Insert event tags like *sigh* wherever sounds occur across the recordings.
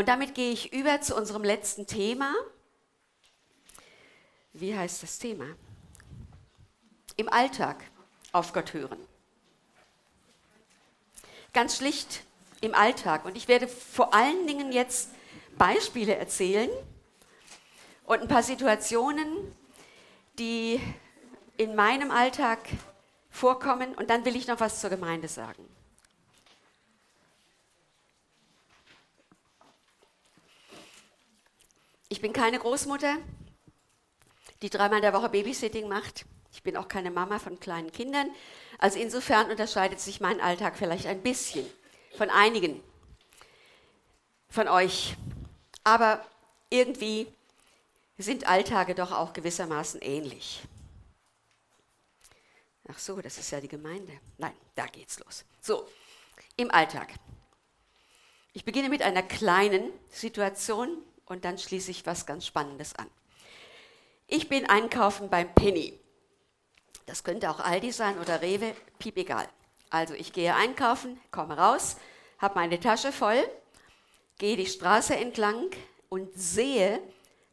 Und damit gehe ich über zu unserem letzten Thema. Wie heißt das Thema? Im Alltag auf Gott hören. Ganz schlicht im Alltag. Und ich werde vor allen Dingen jetzt Beispiele erzählen und ein paar Situationen, die in meinem Alltag vorkommen. Und dann will ich noch was zur Gemeinde sagen. Ich bin keine Großmutter, die dreimal in der Woche Babysitting macht. Ich bin auch keine Mama von kleinen Kindern. Also insofern unterscheidet sich mein Alltag vielleicht ein bisschen von einigen von euch. Aber irgendwie sind Alltage doch auch gewissermaßen ähnlich. Ach so, das ist ja die Gemeinde. Nein, da geht's los. So, im Alltag. Ich beginne mit einer kleinen Situation und dann schließe ich was ganz Spannendes an. Ich bin einkaufen beim Penny. Das könnte auch Aldi sein oder Rewe, piep egal. Also ich gehe einkaufen, komme raus, habe meine Tasche voll, gehe die Straße entlang und sehe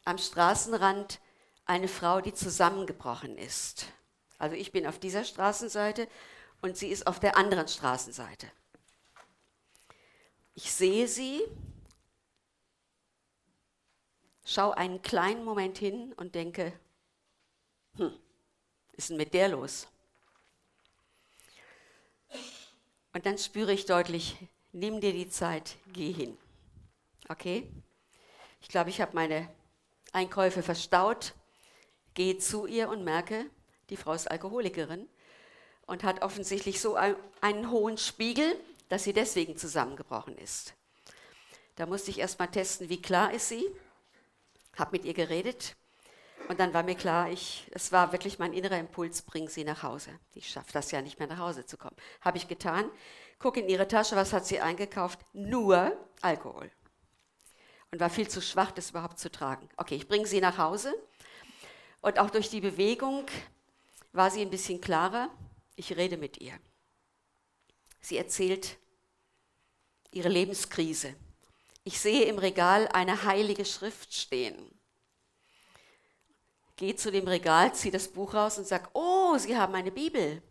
am Straßenrand eine Frau, die zusammengebrochen ist. Also ich bin auf dieser Straßenseite und sie ist auf der anderen Straßenseite. Ich sehe sie, schaue einen kleinen Moment hin und denke, hm, ist denn mit der los? Und dann spüre ich deutlich, nimm dir die Zeit, geh hin. Okay? Ich glaube, ich habe meine Einkäufe verstaut, gehe zu ihr und merke, die Frau ist Alkoholikerin und hat offensichtlich so einen hohen Spiegel, dass sie deswegen zusammengebrochen ist. Da musste ich erst mal testen, wie klar ist sie habe mit ihr geredet und dann war mir klar, ich, es war wirklich mein innerer Impuls, bring sie nach Hause. Ich schaffe das ja nicht mehr nach Hause zu kommen. Habe ich getan. Guck in ihre Tasche, was hat sie eingekauft? Nur Alkohol. Und war viel zu schwach, das überhaupt zu tragen. Okay, ich bringe sie nach Hause. Und auch durch die Bewegung war sie ein bisschen klarer. Ich rede mit ihr. Sie erzählt ihre Lebenskrise. Ich sehe im Regal eine heilige Schrift stehen. Gehe zu dem Regal, ziehe das Buch raus und sage, oh, Sie haben eine Bibel.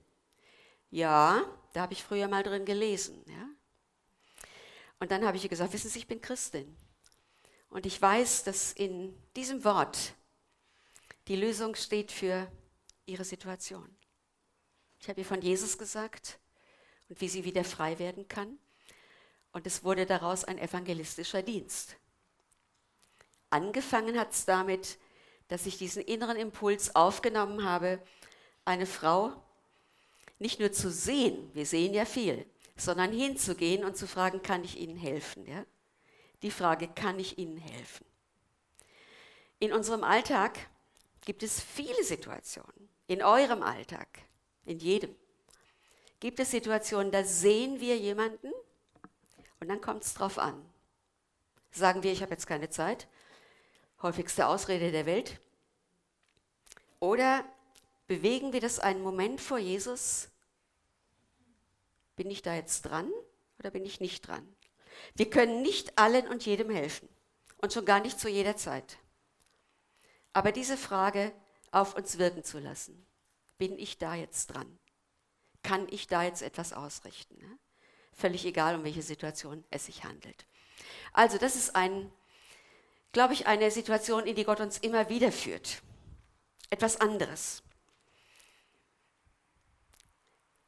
Ja, da habe ich früher mal drin gelesen. Ja? Und dann habe ich ihr gesagt, wissen Sie, ich bin Christin. Und ich weiß, dass in diesem Wort die Lösung steht für Ihre Situation. Ich habe ihr von Jesus gesagt und wie sie wieder frei werden kann. Und es wurde daraus ein evangelistischer Dienst. Angefangen hat es damit, dass ich diesen inneren Impuls aufgenommen habe, eine Frau nicht nur zu sehen, wir sehen ja viel, sondern hinzugehen und zu fragen, kann ich Ihnen helfen? Ja? Die Frage, kann ich Ihnen helfen? In unserem Alltag gibt es viele Situationen, in eurem Alltag, in jedem, gibt es Situationen, da sehen wir jemanden und dann kommt es drauf an. Sagen wir, ich habe jetzt keine Zeit, häufigste Ausrede der Welt. Oder bewegen wir das einen Moment vor Jesus? Bin ich da jetzt dran oder bin ich nicht dran? Wir können nicht allen und jedem helfen und schon gar nicht zu jeder Zeit. Aber diese Frage auf uns wirken zu lassen, bin ich da jetzt dran? Kann ich da jetzt etwas ausrichten? Ne? Völlig egal, um welche Situation es sich handelt. Also das ist ein, glaube ich, eine Situation, in die Gott uns immer wieder führt. Etwas anderes.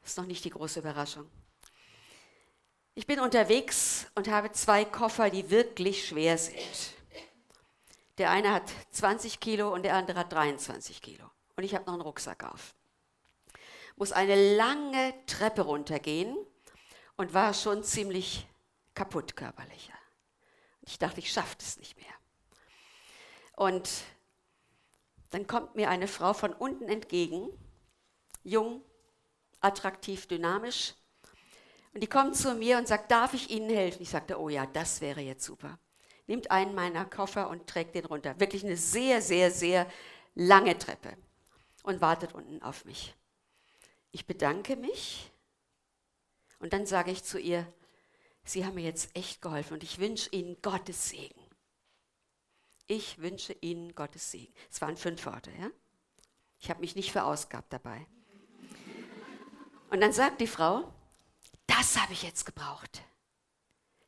Ist noch nicht die große Überraschung. Ich bin unterwegs und habe zwei Koffer, die wirklich schwer sind. Der eine hat 20 Kilo und der andere hat 23 Kilo. Und ich habe noch einen Rucksack auf. Muss eine lange Treppe runtergehen und war schon ziemlich kaputt körperlich. Ich dachte, ich schaffe es nicht mehr. Und dann kommt mir eine Frau von unten entgegen, jung, attraktiv, dynamisch. Und die kommt zu mir und sagt, darf ich Ihnen helfen? Ich sagte, oh ja, das wäre jetzt super. Nimmt einen meiner Koffer und trägt den runter. Wirklich eine sehr, sehr, sehr lange Treppe und wartet unten auf mich. Ich bedanke mich und dann sage ich zu ihr, Sie haben mir jetzt echt geholfen und ich wünsche Ihnen Gottes Segen. Ich wünsche Ihnen Gottes Segen. Es waren fünf Worte, ja? Ich habe mich nicht verausgabt dabei. Und dann sagt die Frau, das habe ich jetzt gebraucht.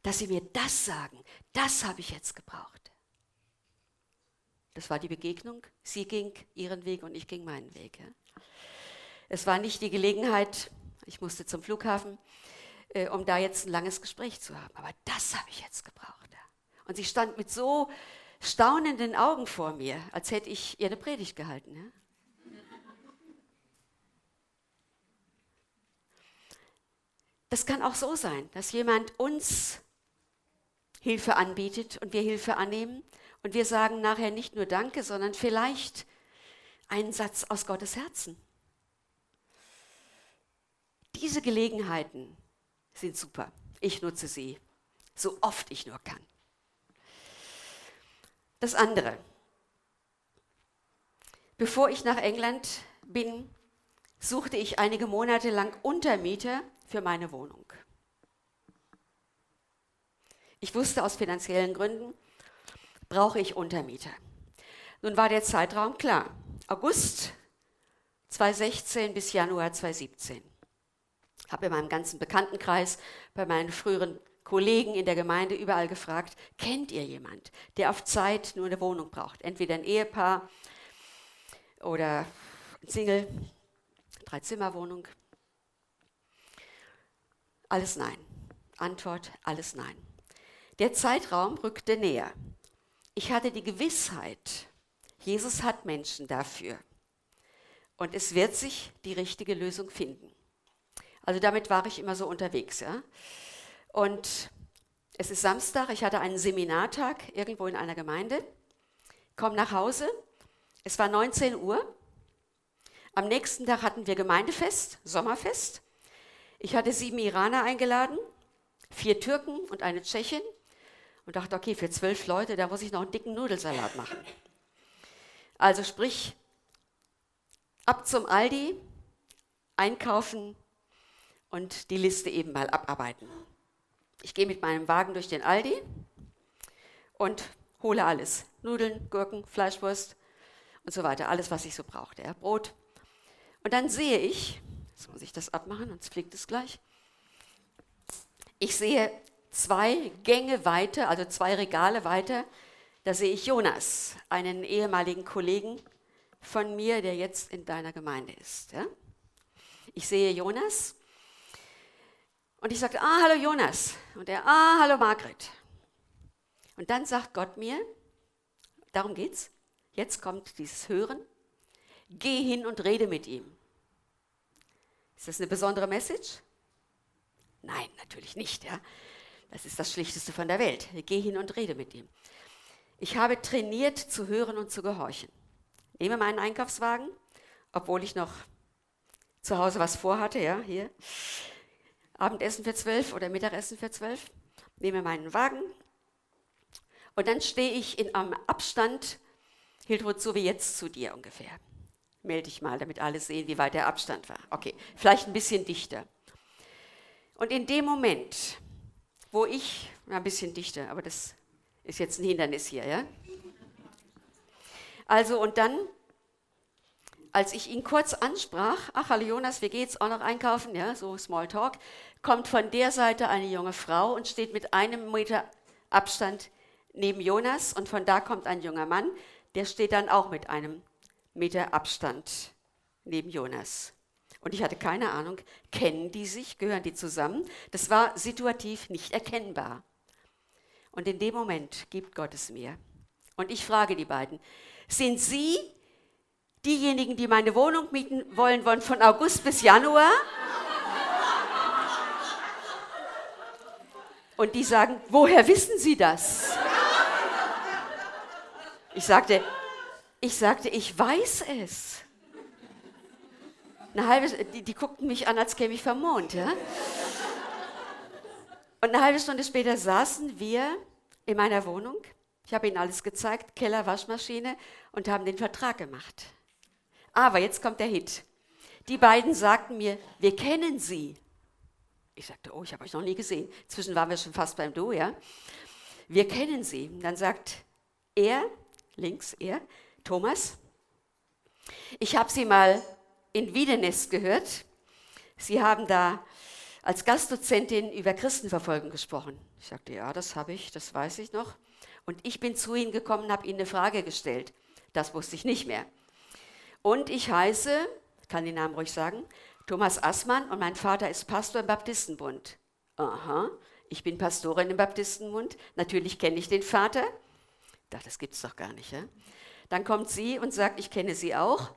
Dass Sie mir das sagen, das habe ich jetzt gebraucht. Das war die Begegnung. Sie ging ihren Weg und ich ging meinen Weg. Ja? Es war nicht die Gelegenheit, ich musste zum Flughafen, äh, um da jetzt ein langes Gespräch zu haben. Aber das habe ich jetzt gebraucht. Ja? Und sie stand mit so staunenden Augen vor mir, als hätte ich ihr eine Predigt gehalten. Ja? Das kann auch so sein, dass jemand uns Hilfe anbietet und wir Hilfe annehmen und wir sagen nachher nicht nur Danke, sondern vielleicht einen Satz aus Gottes Herzen. Diese Gelegenheiten sind super. Ich nutze sie so oft ich nur kann. Das andere. Bevor ich nach England bin, suchte ich einige Monate lang Untermieter für meine Wohnung. Ich wusste aus finanziellen Gründen, brauche ich Untermieter. Nun war der Zeitraum klar. August 2016 bis Januar 2017. Habe in meinem ganzen Bekanntenkreis, bei meinen früheren Kollegen in der Gemeinde überall gefragt, kennt ihr jemand, der auf Zeit nur eine Wohnung braucht? Entweder ein Ehepaar oder ein Single, Dreizimmerwohnung. Alles nein. Antwort, alles nein. Der Zeitraum rückte näher. Ich hatte die Gewissheit, Jesus hat Menschen dafür. Und es wird sich die richtige Lösung finden. Also damit war ich immer so unterwegs. Ja? Und es ist Samstag, ich hatte einen Seminartag irgendwo in einer Gemeinde, komme nach Hause, es war 19 Uhr. Am nächsten Tag hatten wir Gemeindefest, Sommerfest. Ich hatte sieben Iraner eingeladen, vier Türken und eine Tschechin und dachte, okay, für zwölf Leute, da muss ich noch einen dicken Nudelsalat machen. Also sprich, ab zum Aldi, einkaufen und die Liste eben mal abarbeiten. Ich gehe mit meinem Wagen durch den Aldi und hole alles. Nudeln, Gurken, Fleischwurst und so weiter. Alles, was ich so brauchte. Ja, Brot. Und dann sehe ich, jetzt muss ich das abmachen, sonst fliegt es gleich. Ich sehe zwei Gänge weiter, also zwei Regale weiter, da sehe ich Jonas, einen ehemaligen Kollegen von mir, der jetzt in deiner Gemeinde ist. Ja? Ich sehe Jonas und ich sagte, ah, hallo Jonas. Und er, ah, hallo Margret. Und dann sagt Gott mir, darum geht's, jetzt kommt dieses Hören, geh hin und rede mit ihm. Ist das eine besondere Message? Nein, natürlich nicht. Ja? Das ist das Schlichteste von der Welt. Geh hin und rede mit ihm. Ich habe trainiert zu hören und zu gehorchen. Nehme meinen Einkaufswagen, obwohl ich noch zu Hause was vorhatte, ja, hier. Abendessen für zwölf oder Mittagessen für zwölf, nehme meinen Wagen und dann stehe ich in einem Abstand, Hildrud, so wie jetzt zu dir ungefähr. Melde dich mal, damit alle sehen, wie weit der Abstand war. Okay, vielleicht ein bisschen dichter. Und in dem Moment, wo ich, na, ein bisschen dichter, aber das ist jetzt ein Hindernis hier, ja? Also, und dann als ich ihn kurz ansprach, ach, hallo Jonas, wie geht's? Auch noch einkaufen? Ja, so Smalltalk kommt von der Seite eine junge Frau und steht mit einem Meter Abstand neben Jonas und von da kommt ein junger Mann, der steht dann auch mit einem Meter Abstand neben Jonas. Und ich hatte keine Ahnung, kennen die sich, gehören die zusammen? Das war situativ nicht erkennbar. Und in dem Moment gibt Gott es mir. Und ich frage die beiden, sind Sie diejenigen, die meine Wohnung mieten wollen, wollen von August bis Januar? Und die sagen, woher wissen Sie das? Ich sagte, ich sagte, ich weiß es. Eine halbe, die, die guckten mich an, als käme ich vom Mond. Ja? Und eine halbe Stunde später saßen wir in meiner Wohnung. Ich habe ihnen alles gezeigt, Keller, Waschmaschine und haben den Vertrag gemacht. Aber jetzt kommt der Hit. Die beiden sagten mir, wir kennen sie. Ich sagte, oh, ich habe euch noch nie gesehen. Inzwischen waren wir schon fast beim Du, ja. Wir kennen sie. Dann sagt er, links er, Thomas, ich habe sie mal in Wiedenest gehört. Sie haben da als Gastdozentin über Christenverfolgung gesprochen. Ich sagte, ja, das habe ich, das weiß ich noch. Und ich bin zu Ihnen gekommen und habe Ihnen eine Frage gestellt. Das wusste ich nicht mehr. Und ich heiße, kann den Namen ruhig sagen, Thomas Assmann und mein Vater ist Pastor im Baptistenbund. Aha, ich bin Pastorin im Baptistenbund. Natürlich kenne ich den Vater. Da, das gibt es doch gar nicht. Ja? Dann kommt sie und sagt, ich kenne sie auch.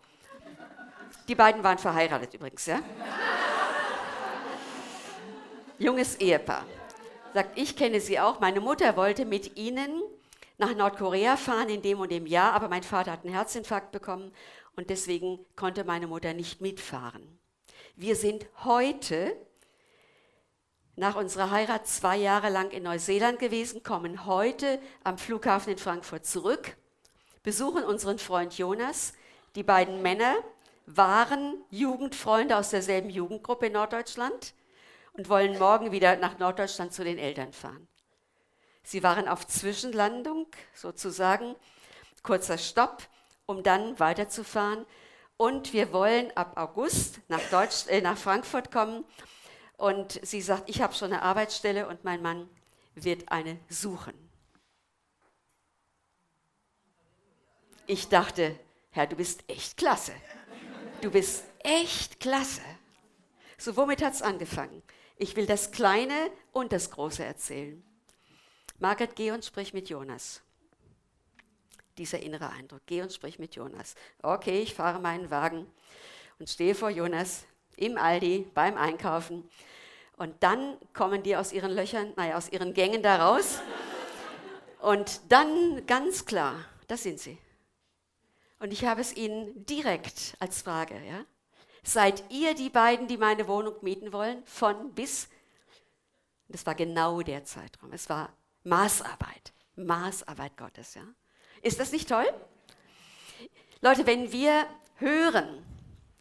Die beiden waren verheiratet übrigens, ja? Junges Ehepaar. Sagt, ich kenne sie auch. Meine Mutter wollte mit ihnen nach Nordkorea fahren in dem und dem Jahr, aber mein Vater hat einen Herzinfarkt bekommen und deswegen konnte meine Mutter nicht mitfahren. Wir sind heute nach unserer Heirat zwei Jahre lang in Neuseeland gewesen, kommen heute am Flughafen in Frankfurt zurück, besuchen unseren Freund Jonas. Die beiden Männer waren Jugendfreunde aus derselben Jugendgruppe in Norddeutschland und wollen morgen wieder nach Norddeutschland zu den Eltern fahren. Sie waren auf Zwischenlandung sozusagen, kurzer Stopp, um dann weiterzufahren. Und wir wollen ab August nach, Deutsch, äh, nach Frankfurt kommen. Und sie sagt, ich habe schon eine Arbeitsstelle und mein Mann wird eine suchen. Ich dachte, Herr, du bist echt klasse. Du bist echt klasse. So, womit hat es angefangen? Ich will das Kleine und das Große erzählen. Margret, geh und sprich mit Jonas. Dieser innere Eindruck. Geh und sprich mit Jonas. Okay, ich fahre meinen Wagen und stehe vor Jonas im Aldi beim Einkaufen. Und dann kommen die aus ihren Löchern, naja, aus ihren Gängen da raus. Und dann ganz klar, das sind sie. Und ich habe es ihnen direkt als Frage, ja? Seid ihr die beiden, die meine Wohnung mieten wollen? Von bis? Das war genau der Zeitraum. Es war Maßarbeit. Maßarbeit Gottes, ja? Ist das nicht toll? Leute, wenn wir hören,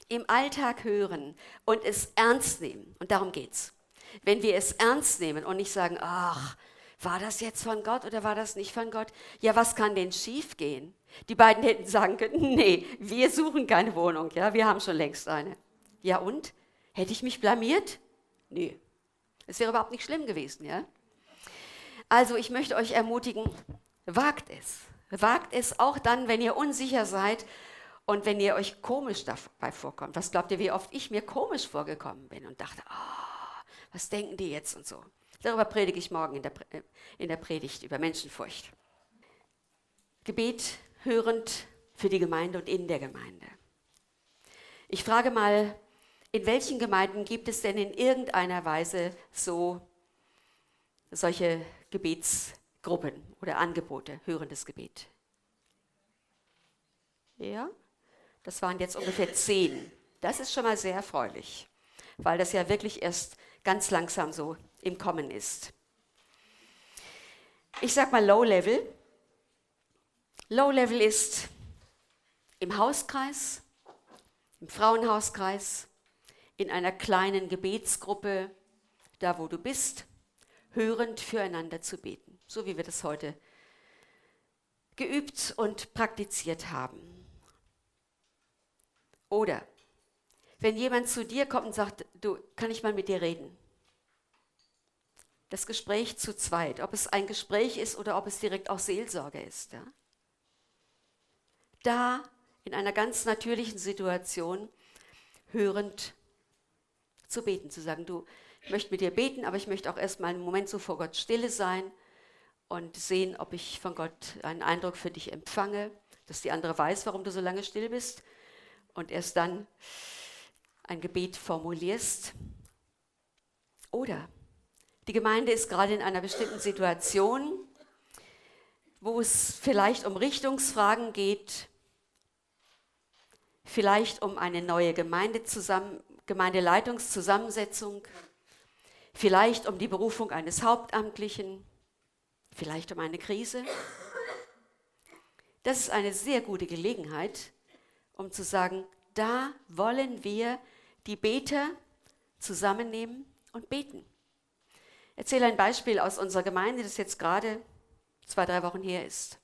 im Alltag hören und es ernst nehmen, und darum geht's. Wenn wir es ernst nehmen und nicht sagen, ach, war das jetzt von Gott oder war das nicht von Gott? Ja, was kann denn schiefgehen? Die beiden hätten sagen können, *laughs* nee, wir suchen keine Wohnung, ja, wir haben schon längst eine. Ja und? Hätte ich mich blamiert? Nee. Es wäre überhaupt nicht schlimm gewesen, ja? Also, ich möchte euch ermutigen, wagt es. Wagt es auch dann, wenn ihr unsicher seid und wenn ihr euch komisch dabei vorkommt. Was glaubt ihr, wie oft ich mir komisch vorgekommen bin und dachte, oh, was denken die jetzt und so. Darüber predige ich morgen in der, äh, in der Predigt über Menschenfurcht. Gebet hörend für die Gemeinde und in der Gemeinde. Ich frage mal, in welchen Gemeinden gibt es denn in irgendeiner Weise so solche Gebetsgruppen oder Angebote, hörendes Gebet? Ja, das waren jetzt ungefähr zehn. Das ist schon mal sehr erfreulich, weil das ja wirklich erst ganz langsam so im Kommen ist. Ich sag mal Low Level. Low Level ist im Hauskreis, im Frauenhauskreis, in einer kleinen Gebetsgruppe, da wo du bist, hörend füreinander zu beten, so wie wir das heute geübt und praktiziert haben. Oder wenn jemand zu dir kommt und sagt, du, kann ich mal mit dir reden? Das Gespräch zu zweit, ob es ein Gespräch ist oder ob es direkt auch Seelsorge ist. Ja? Da in einer ganz natürlichen Situation hörend zu beten, zu sagen, du, ich möchte mit dir beten, aber ich möchte auch erstmal einen Moment so vor Gott stille sein und sehen, ob ich von Gott einen Eindruck für dich empfange, dass die andere weiß, warum du so lange still bist und erst dann ein Gebet formulierst. Oder die Gemeinde ist gerade in einer bestimmten Situation, wo es vielleicht um Richtungsfragen geht, vielleicht um eine neue Gemeindeleitungszusammensetzung, vielleicht um die Berufung eines Hauptamtlichen, vielleicht um eine Krise. Das ist eine sehr gute Gelegenheit, um zu sagen, da wollen wir die Beter zusammennehmen und beten. erzähle ein Beispiel aus unserer Gemeinde, das jetzt gerade zwei, drei Wochen her ist.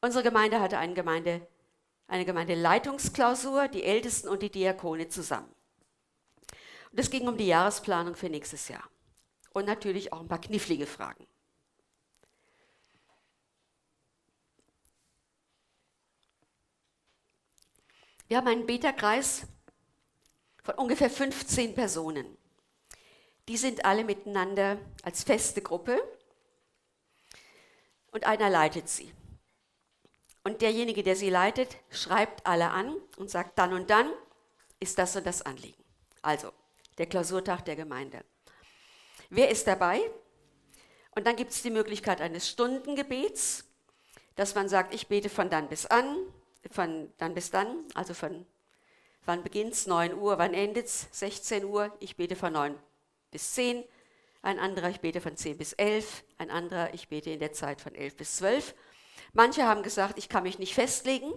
Unsere Gemeinde hatte eine, Gemeinde, eine Gemeindeleitungsklausur, die Ältesten und die Diakone zusammen. Und es ging um die Jahresplanung für nächstes Jahr. Und natürlich auch ein paar knifflige Fragen. Wir haben einen Beta-Kreis von ungefähr 15 Personen. Die sind alle miteinander als feste Gruppe und einer leitet sie. Und derjenige, der sie leitet, schreibt alle an und sagt, dann und dann ist das und das Anliegen. Also, der Klausurtag der Gemeinde. Wer ist dabei? Und dann gibt es die Möglichkeit eines Stundengebets, dass man sagt, ich bete von dann bis an, von dann bis dann, also von wann beginnt es, 9 Uhr, wann endet es, 16 Uhr, ich bete von 9 bis 10, ein anderer, ich bete von 10 bis 11, ein anderer, ich bete in der Zeit von 11 bis 12. Manche haben gesagt, ich kann mich nicht festlegen,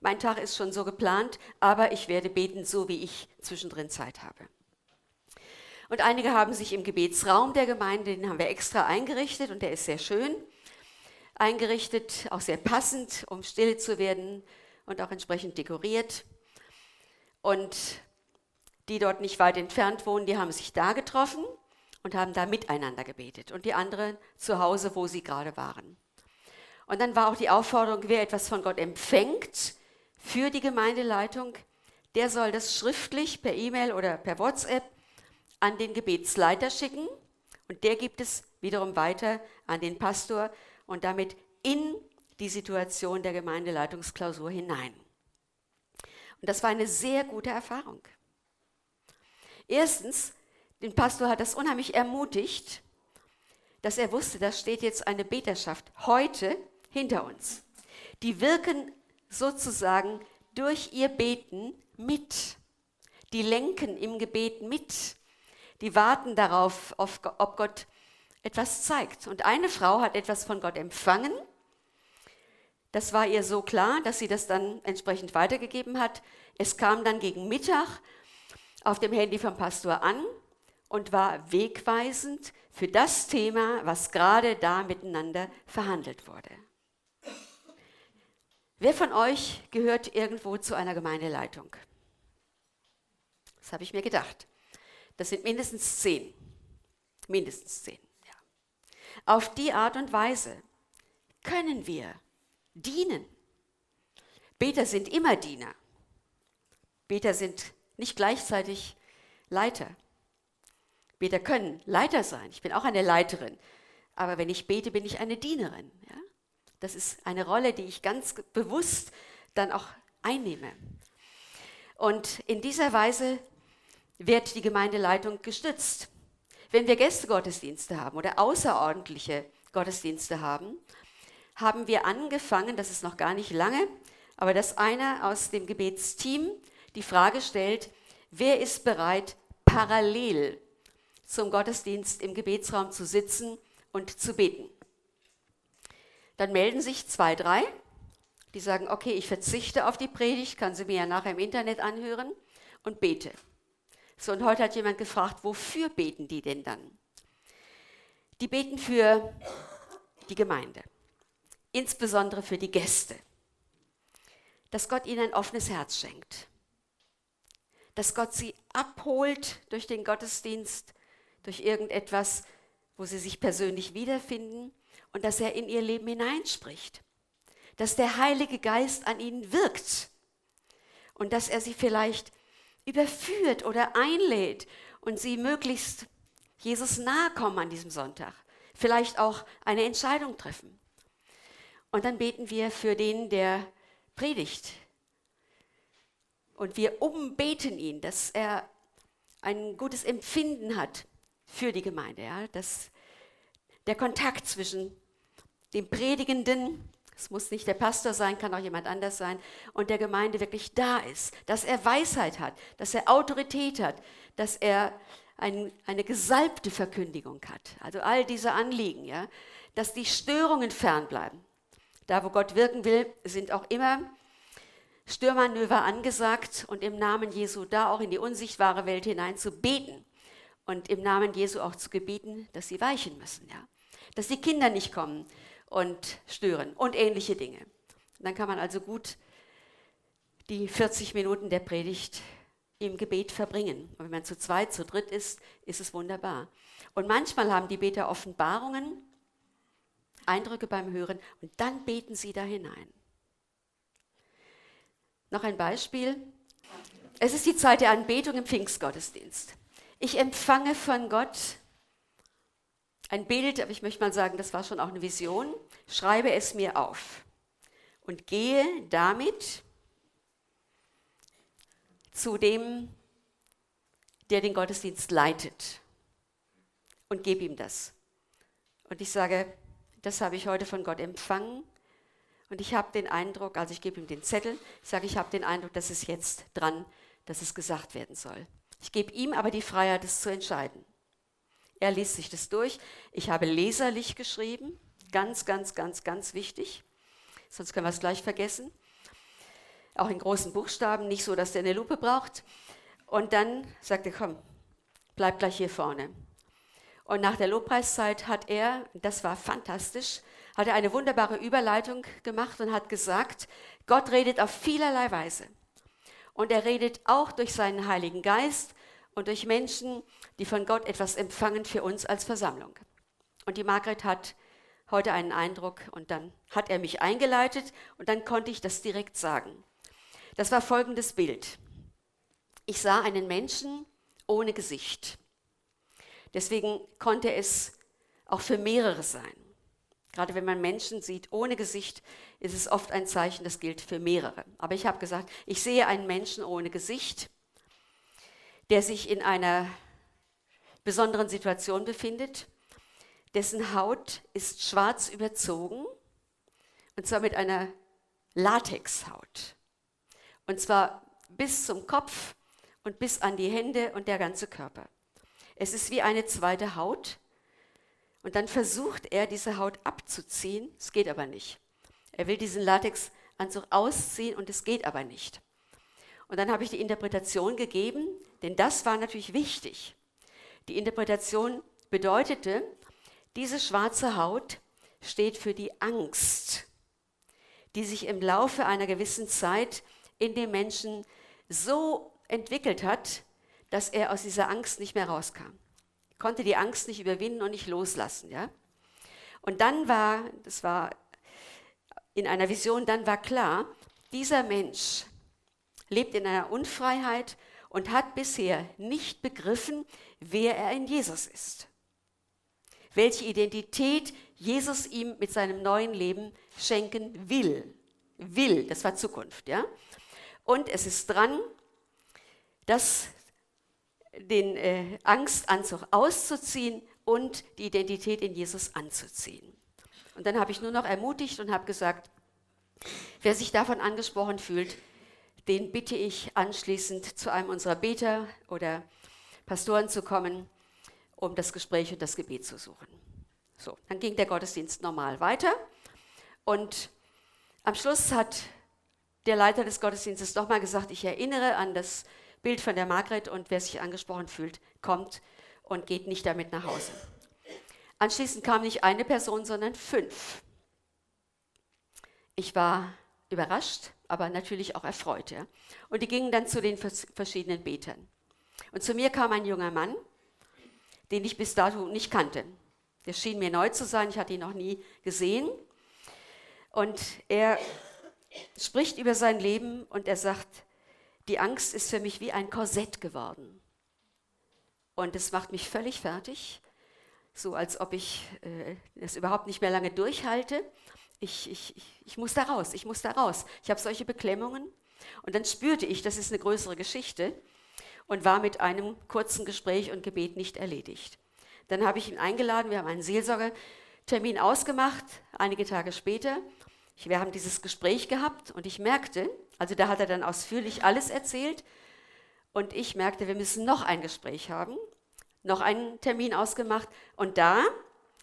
mein Tag ist schon so geplant, aber ich werde beten, so wie ich zwischendrin Zeit habe. Und einige haben sich im Gebetsraum der Gemeinde, den haben wir extra eingerichtet und der ist sehr schön eingerichtet, auch sehr passend, um still zu werden und auch entsprechend dekoriert. Und die dort nicht weit entfernt wohnen, die haben sich da getroffen und haben da miteinander gebetet und die anderen zu Hause, wo sie gerade waren. Und dann war auch die Aufforderung, wer etwas von Gott empfängt für die Gemeindeleitung, der soll das schriftlich per E-Mail oder per WhatsApp an den Gebetsleiter schicken und der gibt es wiederum weiter an den Pastor und damit in die Situation der Gemeindeleitungsklausur hinein. Und das war eine sehr gute Erfahrung. Erstens, den Pastor hat das unheimlich ermutigt, dass er wusste, da steht jetzt eine Beterschaft heute hinter uns. Die wirken sozusagen durch ihr Beten mit. Die lenken im Gebet mit. Die warten darauf, ob Gott etwas zeigt. Und eine Frau hat etwas von Gott empfangen. Das war ihr so klar, dass sie das dann entsprechend weitergegeben hat. Es kam dann gegen Mittag auf dem Handy vom Pastor an und war wegweisend für das Thema, was gerade da miteinander verhandelt wurde. Wer von euch gehört irgendwo zu einer Gemeindeleitung? Das habe ich mir gedacht. Das sind mindestens zehn. Mindestens zehn. Auf die Art und Weise können wir dienen. Beter sind immer Diener. Beter sind nicht gleichzeitig Leiter. Beter können Leiter sein. Ich bin auch eine Leiterin. Aber wenn ich bete, bin ich eine Dienerin. Ja? Das ist eine Rolle, die ich ganz bewusst dann auch einnehme. Und in dieser Weise wird die Gemeindeleitung gestützt. Wenn wir Gästegottesdienste haben oder außerordentliche Gottesdienste haben, haben wir angefangen, das ist noch gar nicht lange, aber dass einer aus dem Gebetsteam die Frage stellt, wer ist bereit, parallel zum Gottesdienst im Gebetsraum zu sitzen und zu beten. Dann melden sich zwei, drei, die sagen, okay, ich verzichte auf die Predigt, kann sie mir ja nachher im Internet anhören und bete. So, und heute hat jemand gefragt, wofür beten die denn dann? Die beten für die Gemeinde, insbesondere für die Gäste, dass Gott ihnen ein offenes Herz schenkt, dass Gott sie abholt durch den Gottesdienst, durch irgendetwas, wo sie sich persönlich wiederfinden und dass er in ihr Leben hineinspricht, dass der Heilige Geist an ihnen wirkt und dass er sie vielleicht überführt oder einlädt und sie möglichst Jesus nahe kommen an diesem Sonntag, vielleicht auch eine Entscheidung treffen. Und dann beten wir für den, der predigt, und wir umbeten ihn, dass er ein gutes Empfinden hat für die Gemeinde. Ja? Dass der Kontakt zwischen dem Predigenden, es muss nicht der Pastor sein, kann auch jemand anders sein, und der Gemeinde wirklich da ist. Dass er Weisheit hat, dass er Autorität hat, dass er ein, eine gesalbte Verkündigung hat. Also all diese Anliegen, ja? dass die Störungen fernbleiben. Da, wo Gott wirken will, sind auch immer Stürmanöver angesagt und im Namen Jesu da auch in die unsichtbare Welt hinein zu beten und im Namen Jesu auch zu gebieten, dass sie weichen müssen, ja. Dass die Kinder nicht kommen und stören und ähnliche Dinge. dann kann man also gut die 40 Minuten der Predigt im Gebet verbringen. Und wenn man zu zweit, zu dritt ist, ist es wunderbar. Und manchmal haben die Beter Offenbarungen, Eindrücke beim Hören und dann beten sie da hinein. Noch ein Beispiel. Es ist die Zeit der Anbetung im Pfingstgottesdienst. Ich empfange von Gott ein Bild, aber ich möchte mal sagen, das war schon auch eine Vision. Schreibe es mir auf und gehe damit zu dem, der den Gottesdienst leitet und gebe ihm das. Und ich sage, das habe ich heute von Gott empfangen und ich habe den Eindruck, also ich gebe ihm den Zettel, ich sage, ich habe den Eindruck, dass es jetzt dran, dass es gesagt werden soll. Ich gebe ihm aber die Freiheit, es zu entscheiden. Er liest sich das durch. Ich habe leserlich geschrieben, ganz, ganz, ganz, ganz wichtig. Sonst können wir es gleich vergessen. Auch in großen Buchstaben, nicht so, dass der eine Lupe braucht. Und dann sagt er, komm, bleib gleich hier vorne. Und nach der Lobpreiszeit hat er, das war fantastisch, hat er eine wunderbare Überleitung gemacht und hat gesagt, Gott redet auf vielerlei Weise. Und er redet auch durch seinen Heiligen Geist und durch Menschen, die von Gott etwas empfangen für uns als Versammlung. Und die Margret hat heute einen Eindruck und dann hat er mich eingeleitet und dann konnte ich das direkt sagen. Das war folgendes Bild. Ich sah einen Menschen ohne Gesicht. Deswegen konnte es auch für mehrere sein. Gerade wenn man Menschen sieht ohne Gesicht, ist es oft ein Zeichen, das gilt für mehrere. Aber ich habe gesagt, ich sehe einen Menschen ohne Gesicht, der sich in einer besonderen Situation befindet, dessen Haut ist schwarz überzogen, und zwar mit einer Latexhaut. Und zwar bis zum Kopf und bis an die Hände und der ganze Körper. Es ist wie eine zweite Haut. Und dann versucht er, diese Haut abzuziehen. Es geht aber nicht. Er will diesen Latexanzug ausziehen und es geht aber nicht. Und dann habe ich die Interpretation gegeben, denn das war natürlich wichtig. Die Interpretation bedeutete, diese schwarze Haut steht für die Angst, die sich im Laufe einer gewissen Zeit in dem Menschen so entwickelt hat, dass er aus dieser Angst nicht mehr rauskam. Konnte die Angst nicht überwinden und nicht loslassen, ja? Und dann war, das war in einer Vision, dann war klar, dieser Mensch lebt in einer Unfreiheit und hat bisher nicht begriffen, wer er in Jesus ist. Welche Identität Jesus ihm mit seinem neuen Leben schenken will. Will, das war Zukunft, ja? Und es ist dran, das den äh, Angstanzug auszuziehen und die Identität in Jesus anzuziehen. Und dann habe ich nur noch ermutigt und habe gesagt, wer sich davon angesprochen fühlt, den bitte ich anschließend zu einem unserer Beter oder Pastoren zu kommen, um das Gespräch und das Gebet zu suchen. So, dann ging der Gottesdienst normal weiter und am Schluss hat der Leiter des Gottesdienstes nochmal gesagt, ich erinnere an das Bild von der Margret und wer sich angesprochen fühlt, kommt und geht nicht damit nach Hause. Anschließend kam nicht eine Person, sondern fünf. Ich war überrascht, aber natürlich auch erfreut. Ja? Und die gingen dann zu den verschiedenen Betern. Und zu mir kam ein junger Mann, den ich bis dato nicht kannte. Der schien mir neu zu sein, ich hatte ihn noch nie gesehen. Und er spricht über sein Leben und er sagt, die Angst ist für mich wie ein Korsett geworden. Und es macht mich völlig fertig, so als ob ich äh, überhaupt nicht mehr lange durchhalte. Ich, ich, ich muss da raus, ich muss da raus. Ich habe solche Beklemmungen. Und dann spürte ich, das ist eine größere Geschichte und war mit einem kurzen Gespräch und Gebet nicht erledigt. Dann habe ich ihn eingeladen, wir haben einen Seelsorgertermin ausgemacht, einige Tage später. Wir haben dieses Gespräch gehabt und ich merkte, also da hat er dann ausführlich alles erzählt. Und ich merkte, wir müssen noch ein Gespräch haben, noch einen Termin ausgemacht. Und da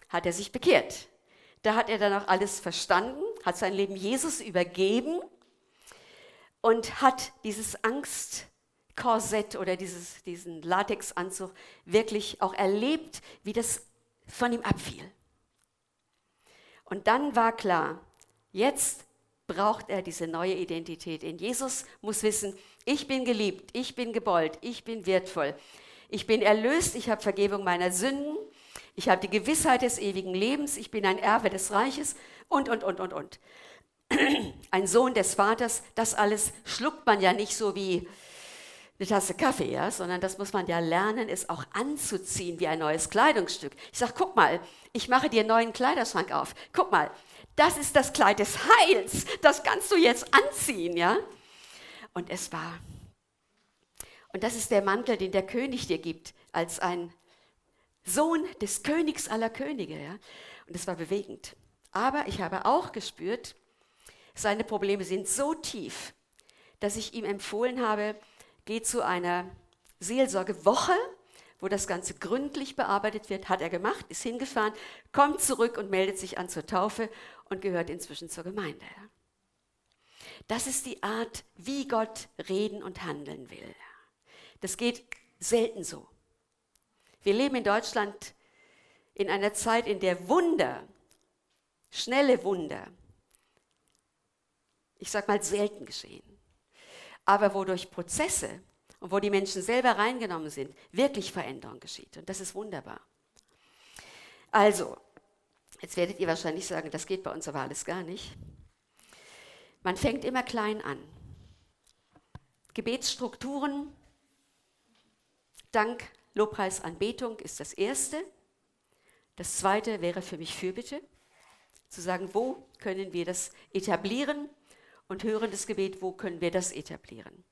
hat er sich bekehrt. Da hat er dann auch alles verstanden, hat sein Leben Jesus übergeben und hat dieses Angst Korsett oder dieses, diesen Latexanzug wirklich auch erlebt, wie das von ihm abfiel. Und dann war klar, jetzt braucht er diese neue Identität. In Jesus muss wissen, ich bin geliebt, ich bin gewollt, ich bin wertvoll, ich bin erlöst, ich habe Vergebung meiner Sünden, ich habe die Gewissheit des ewigen Lebens, ich bin ein Erbe des Reiches und, und, und, und, und. *clears throat* Ein Sohn des Vaters, das alles schluckt man ja nicht so wie eine Tasse Kaffee, ja, sondern das muss man ja lernen, es auch anzuziehen wie ein neues Kleidungsstück. Ich sage, guck mal, ich mache dir einen neuen Kleiderschrank auf. Guck mal, das ist das Kleid des Heils, das kannst du jetzt anziehen, ja. Und es war. Und das ist der Mantel, den der König dir gibt, als ein Sohn des Königs aller Könige, ja. Und es war bewegend. Aber ich habe auch gespürt, seine Probleme sind so tief, dass ich ihm empfohlen habe, geht zu einer Seelsorgewoche, wo das Ganze gründlich bearbeitet wird, hat er gemacht, ist hingefahren, kommt zurück und meldet sich an zur Taufe und gehört inzwischen zur Gemeinde. Das ist die Art, wie Gott reden und handeln will. Das geht selten so. Wir leben in Deutschland in einer Zeit, in der Wunder, schnelle Wunder, ich sag mal selten geschehen aber wo durch Prozesse und wo die Menschen selber reingenommen sind, wirklich Veränderung geschieht. Und das ist wunderbar. Also, jetzt werdet ihr wahrscheinlich sagen, das geht bei uns aber alles gar nicht. Man fängt immer klein an. Gebetsstrukturen, Dank, Lobpreis, Anbetung ist das Erste. Das Zweite wäre für mich Fürbitte, zu sagen, wo können wir das etablieren und hörendes Gebet, wo können wir das etablieren?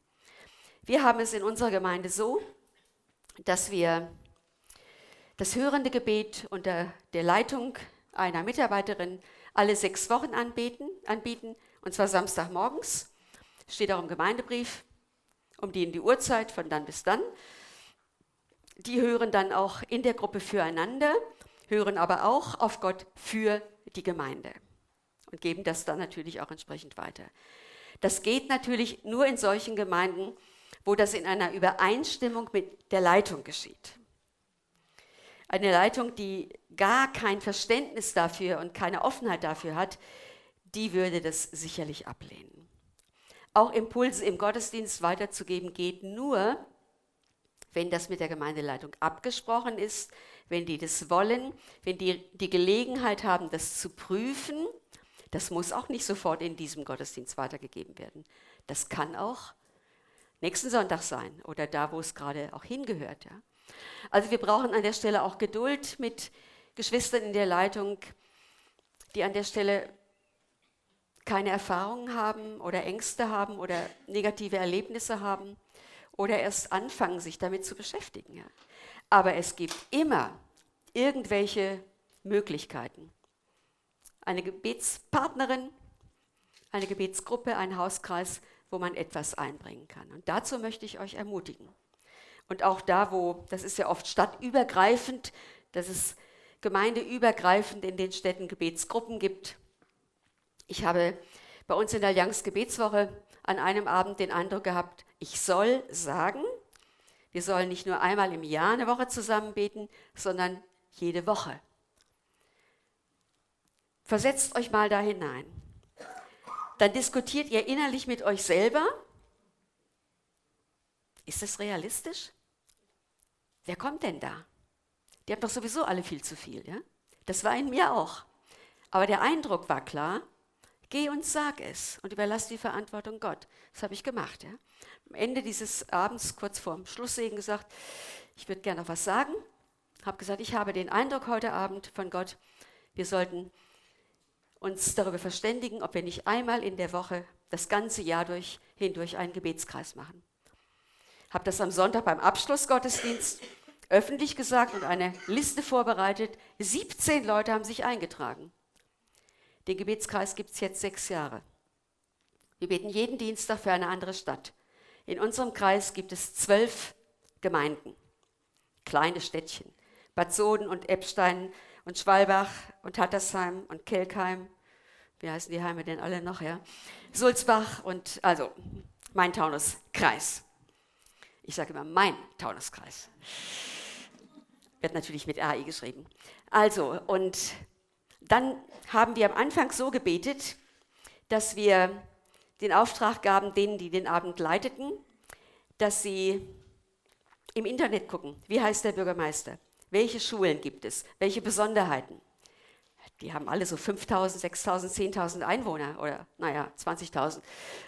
Wir haben es in unserer Gemeinde so, dass wir das hörende Gebet unter der Leitung einer Mitarbeiterin alle sechs Wochen anbieten, anbieten und zwar Samstagmorgens. Steht auch im Gemeindebrief, um die in die Uhrzeit von dann bis dann. Die hören dann auch in der Gruppe füreinander, hören aber auch auf Gott für die Gemeinde und geben das dann natürlich auch entsprechend weiter. Das geht natürlich nur in solchen Gemeinden, wo das in einer Übereinstimmung mit der Leitung geschieht. Eine Leitung, die gar kein Verständnis dafür und keine Offenheit dafür hat, die würde das sicherlich ablehnen. Auch Impulse im Gottesdienst weiterzugeben geht nur, wenn das mit der Gemeindeleitung abgesprochen ist, wenn die das wollen, wenn die die Gelegenheit haben, das zu prüfen das muss auch nicht sofort in diesem Gottesdienst weitergegeben werden. Das kann auch nächsten Sonntag sein oder da, wo es gerade auch hingehört. Ja. Also wir brauchen an der Stelle auch Geduld mit Geschwistern in der Leitung, die an der Stelle keine Erfahrungen haben oder Ängste haben oder negative Erlebnisse haben oder erst anfangen, sich damit zu beschäftigen. Aber es gibt immer irgendwelche Möglichkeiten eine Gebetspartnerin, eine Gebetsgruppe, ein Hauskreis, wo man etwas einbringen kann. Und dazu möchte ich euch ermutigen. Und auch da, wo, das ist ja oft stadtübergreifend, dass es gemeindeübergreifend in den Städten Gebetsgruppen gibt. Ich habe bei uns in der Allianz Gebetswoche an einem Abend den Eindruck gehabt, ich soll sagen, wir sollen nicht nur einmal im Jahr eine Woche zusammen beten, sondern jede Woche. Versetzt euch mal da hinein. Dann diskutiert ihr innerlich mit euch selber. Ist das realistisch? Wer kommt denn da? Die haben doch sowieso alle viel zu viel. Ja? Das war in mir auch. Aber der Eindruck war klar, geh und sag es und überlass die Verantwortung Gott. Das habe ich gemacht. Ja? Am Ende dieses Abends, kurz vorm Schlusssegen, gesagt, ich würde gerne noch was sagen. Habe gesagt, ich habe den Eindruck heute Abend von Gott, wir sollten uns darüber verständigen, ob wir nicht einmal in der Woche das ganze Jahr durch, hindurch einen Gebetskreis machen. Habe das am Sonntag beim Abschlussgottesdienst öffentlich gesagt und eine Liste vorbereitet. 17 Leute haben sich eingetragen. Den Gebetskreis gibt es jetzt sechs Jahre. Wir beten jeden Dienstag für eine andere Stadt. In unserem Kreis gibt es zwölf Gemeinden, kleine Städtchen. Bad Soden und Eppstein und Schwalbach und Hattersheim und Kelkheim wie heißen die Heime denn alle noch, ja? Sulzbach und also Main-Taunus-Kreis. Ich sage immer mein Taunuskreis. Wird natürlich mit AI geschrieben. Also, und dann haben wir am Anfang so gebetet, dass wir den Auftrag gaben, denen, die den Abend leiteten, dass sie im Internet gucken, wie heißt der Bürgermeister, welche Schulen gibt es, welche Besonderheiten. Die haben alle so 5.000, 6.000, 10.000 Einwohner oder naja, 20.000.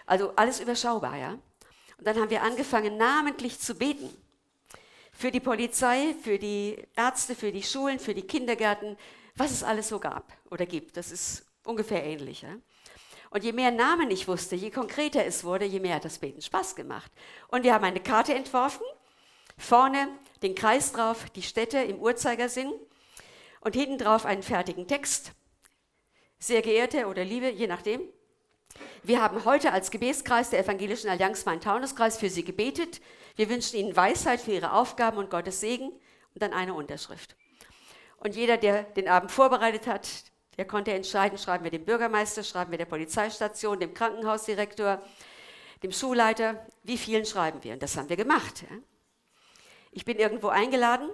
Also alles überschaubar, ja. Und dann haben wir angefangen, namentlich zu beten. Für die Polizei, für die Ärzte, für die Schulen, für die Kindergärten, was es alles so gab oder gibt. Das ist ungefähr ähnlich. Ja? Und je mehr Namen ich wusste, je konkreter es wurde, je mehr hat das Beten Spaß gemacht. Und wir haben eine Karte entworfen, vorne den Kreis drauf, die Städte im Uhrzeigersinn und hinten drauf einen fertigen Text. Sehr geehrte oder liebe, je nachdem. Wir haben heute als Gebetskreis der Evangelischen Allianz Main-Taunus-Kreis für Sie gebetet. Wir wünschen Ihnen Weisheit für Ihre Aufgaben und Gottes Segen und dann eine Unterschrift. Und jeder, der den Abend vorbereitet hat, der konnte entscheiden, schreiben wir dem Bürgermeister, schreiben wir der Polizeistation, dem Krankenhausdirektor, dem Schulleiter, wie vielen schreiben wir. Und das haben wir gemacht. Ich bin irgendwo eingeladen.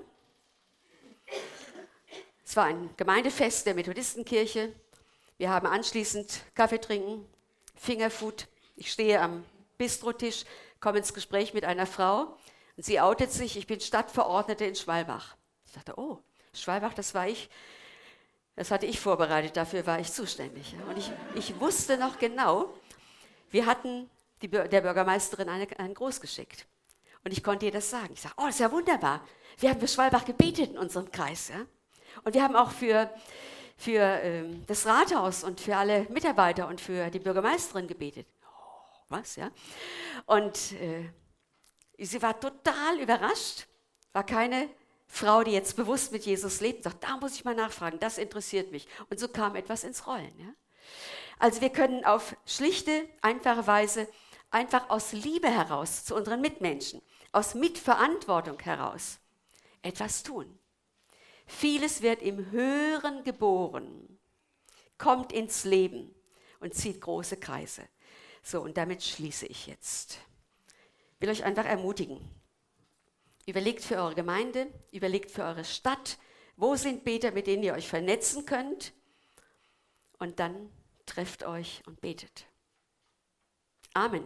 Es war ein Gemeindefest der Methodistenkirche. Wir haben anschließend Kaffee trinken, Fingerfood. Ich stehe am Bistrotisch, komme ins Gespräch mit einer Frau und sie outet sich, ich bin Stadtverordnete in Schwalbach. Ich dachte, oh, Schwalbach, das war ich. Das hatte ich vorbereitet, dafür war ich zuständig. Und ich, ich wusste noch genau, wir hatten die, der Bürgermeisterin eine, einen Gruß geschickt. Und ich konnte ihr das sagen. Ich sage, oh, das ist ja wunderbar. Wir haben für Schwalbach gebetet in unserem Kreis. Ja? Und wir haben auch für, für ähm, das Rathaus und für alle Mitarbeiter und für die Bürgermeisterin gebetet. Oh, was, ja? Und äh, sie war total überrascht, war keine Frau, die jetzt bewusst mit Jesus lebt, sagt, da muss ich mal nachfragen, das interessiert mich. Und so kam etwas ins Rollen. Ja? Also wir können auf schlichte, einfache Weise einfach aus Liebe heraus zu unseren Mitmenschen, aus Mitverantwortung heraus etwas tun. Vieles wird im Hören geboren, kommt ins Leben und zieht große Kreise. So, und damit schließe ich jetzt. Ich will euch einfach ermutigen, Überlegt für eure Gemeinde, überlegt für eure Stadt, wo sind Beter, mit denen ihr euch vernetzen könnt. Und dann trefft euch und betet. Amen.